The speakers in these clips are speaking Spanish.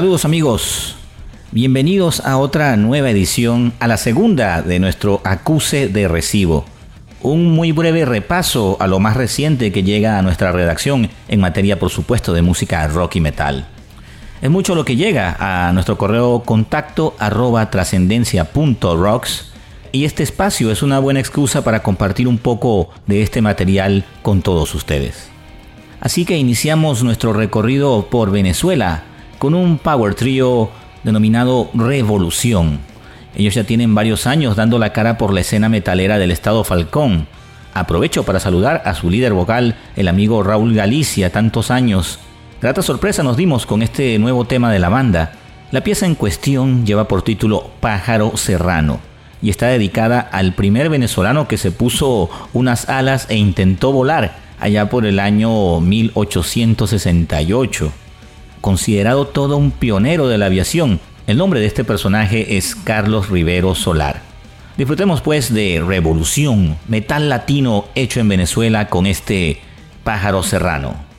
Saludos amigos, bienvenidos a otra nueva edición, a la segunda de nuestro acuse de recibo. Un muy breve repaso a lo más reciente que llega a nuestra redacción en materia por supuesto de música rock y metal. Es mucho lo que llega a nuestro correo contacto arroba trascendencia.rocks y este espacio es una buena excusa para compartir un poco de este material con todos ustedes. Así que iniciamos nuestro recorrido por Venezuela con un power trio denominado Revolución. Ellos ya tienen varios años dando la cara por la escena metalera del estado Falcón. Aprovecho para saludar a su líder vocal, el amigo Raúl Galicia, tantos años. Grata sorpresa nos dimos con este nuevo tema de la banda. La pieza en cuestión lleva por título Pájaro Serrano y está dedicada al primer venezolano que se puso unas alas e intentó volar allá por el año 1868 considerado todo un pionero de la aviación. El nombre de este personaje es Carlos Rivero Solar. Disfrutemos pues de Revolución, metal latino hecho en Venezuela con este pájaro serrano.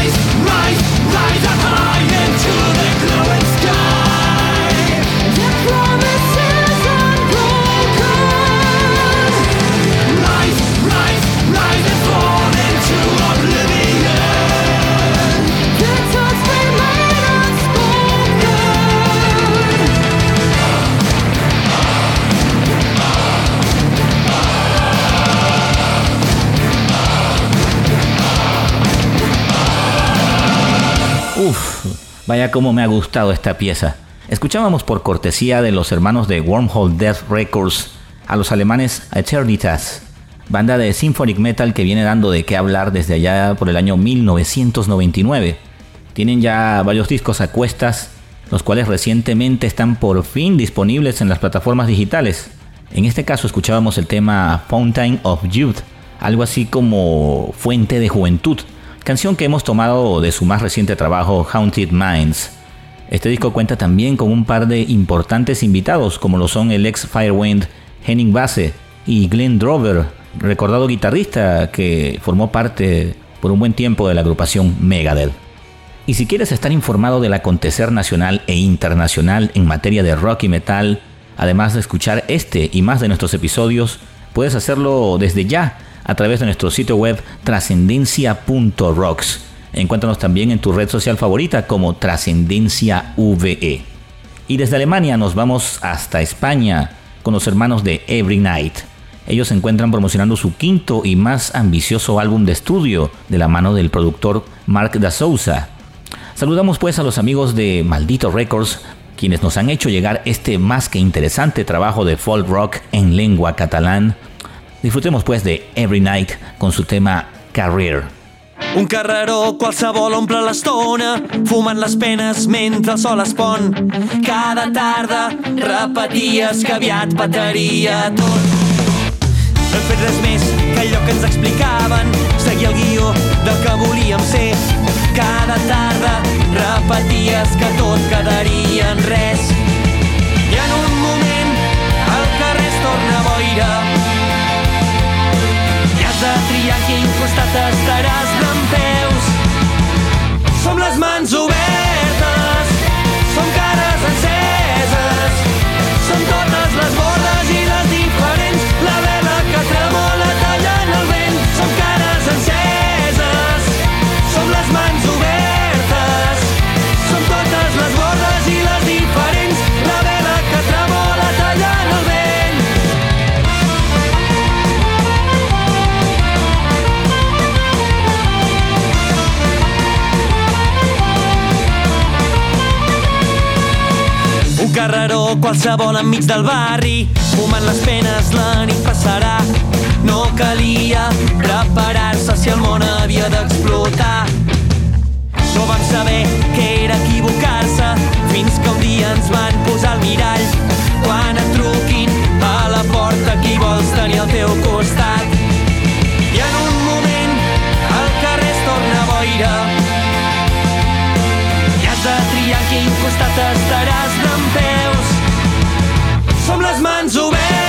rise, rise. Vaya cómo me ha gustado esta pieza. Escuchábamos por cortesía de los hermanos de Wormhole Death Records a los alemanes Eternitas, banda de symphonic metal que viene dando de qué hablar desde allá por el año 1999. Tienen ya varios discos a cuestas, los cuales recientemente están por fin disponibles en las plataformas digitales. En este caso escuchábamos el tema Fountain of Youth, algo así como Fuente de Juventud, canción que hemos tomado de su más reciente trabajo Haunted Minds. Este disco cuenta también con un par de importantes invitados como lo son el ex Firewind Henning Basse y Glenn Drover, recordado guitarrista que formó parte por un buen tiempo de la agrupación Megadeth. Y si quieres estar informado del acontecer nacional e internacional en materia de rock y metal, además de escuchar este y más de nuestros episodios, puedes hacerlo desde ya a través de nuestro sitio web trascendencia.rocks Encuéntranos también en tu red social favorita como Trascendencia VE. Y desde Alemania nos vamos hasta España con los hermanos de Every Night. Ellos se encuentran promocionando su quinto y más ambicioso álbum de estudio de la mano del productor Mark da Souza. Saludamos pues a los amigos de Maldito Records, quienes nos han hecho llegar este más que interesante trabajo de folk rock en lengua catalán. Disfrutemos pues de Every Night con su tema Career. Un carreró qualsevol omple l'estona, fumant les penes mentre el sol es pon. Cada tarda repeties que aviat petaria tot. No hem fet res més que allò que ens explicaven, seguir el guió del que volíem ser. Cada tarda repeties que tot quedaria en res. estat estaràs. Qualsevol enmig del barri. Fumant les penes la nit passarà. No calia preparar-se si el món havia d'explotar. No vam saber què era equivocar-se fins que un dia ens van posar el mirall. Quan et truquin a la porta qui vols tenir al teu costat? I en un moment el carrer es torna boira. De triar quin costat estaràs. Som les mans obertes,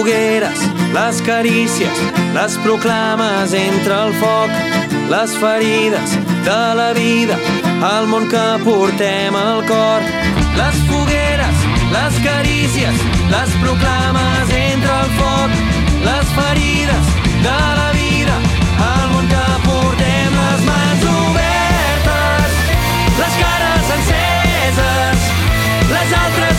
fogueres, les carícies, les proclames entre el foc, les ferides de la vida, el món que portem al cor. Les fogueres, les carícies, les proclames entre el foc, les ferides de la vida, el món que portem les mans obertes, les cares enceses, les altres,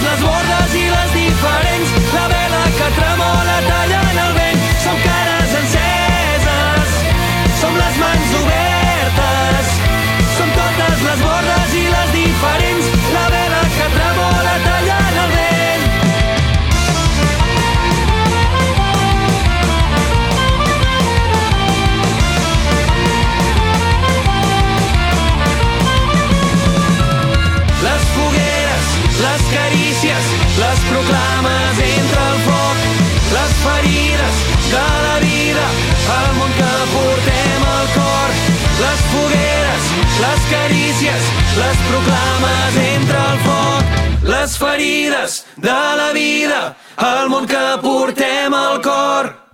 les proclames entre el foc, les ferides de la vida, el món que portem al cor. Les fogueres, les carícies, les proclames entre el foc, les ferides de la vida, el món que portem al cor.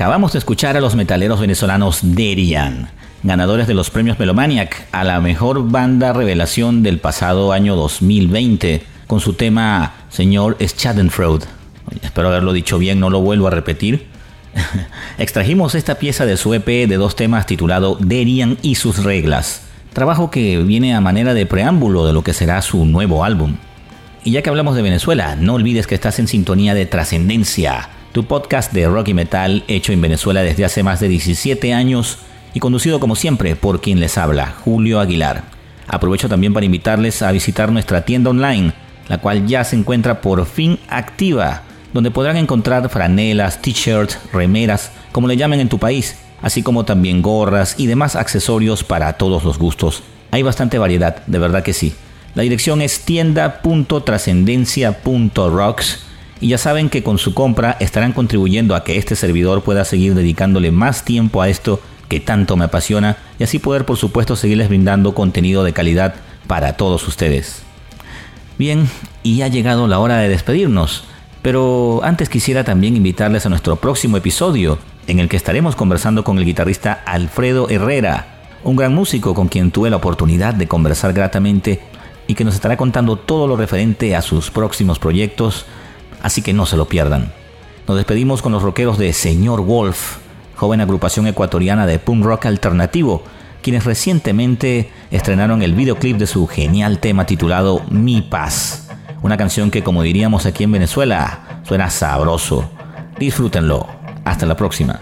Acabamos de escuchar a los metaleros venezolanos Derian, ganadores de los premios Melomaniac a la mejor banda revelación del pasado año 2020, con su tema Señor Schadenfreude. Espero haberlo dicho bien, no lo vuelvo a repetir. Extrajimos esta pieza de su EP de dos temas titulado Derian y sus reglas, trabajo que viene a manera de preámbulo de lo que será su nuevo álbum. Y ya que hablamos de Venezuela, no olvides que estás en sintonía de Trascendencia, tu podcast de rock y metal hecho en Venezuela desde hace más de 17 años y conducido como siempre por quien les habla, Julio Aguilar. Aprovecho también para invitarles a visitar nuestra tienda online, la cual ya se encuentra por fin activa, donde podrán encontrar franelas, t-shirts, remeras, como le llamen en tu país, así como también gorras y demás accesorios para todos los gustos. Hay bastante variedad, de verdad que sí. La dirección es tienda.trascendencia.rocks y ya saben que con su compra estarán contribuyendo a que este servidor pueda seguir dedicándole más tiempo a esto que tanto me apasiona y así poder por supuesto seguirles brindando contenido de calidad para todos ustedes. Bien, y ha llegado la hora de despedirnos, pero antes quisiera también invitarles a nuestro próximo episodio en el que estaremos conversando con el guitarrista Alfredo Herrera, un gran músico con quien tuve la oportunidad de conversar gratamente y que nos estará contando todo lo referente a sus próximos proyectos, así que no se lo pierdan. Nos despedimos con los rockeros de Señor Wolf, joven agrupación ecuatoriana de punk rock alternativo, quienes recientemente estrenaron el videoclip de su genial tema titulado Mi Paz, una canción que como diríamos aquí en Venezuela, suena sabroso. Disfrútenlo. Hasta la próxima.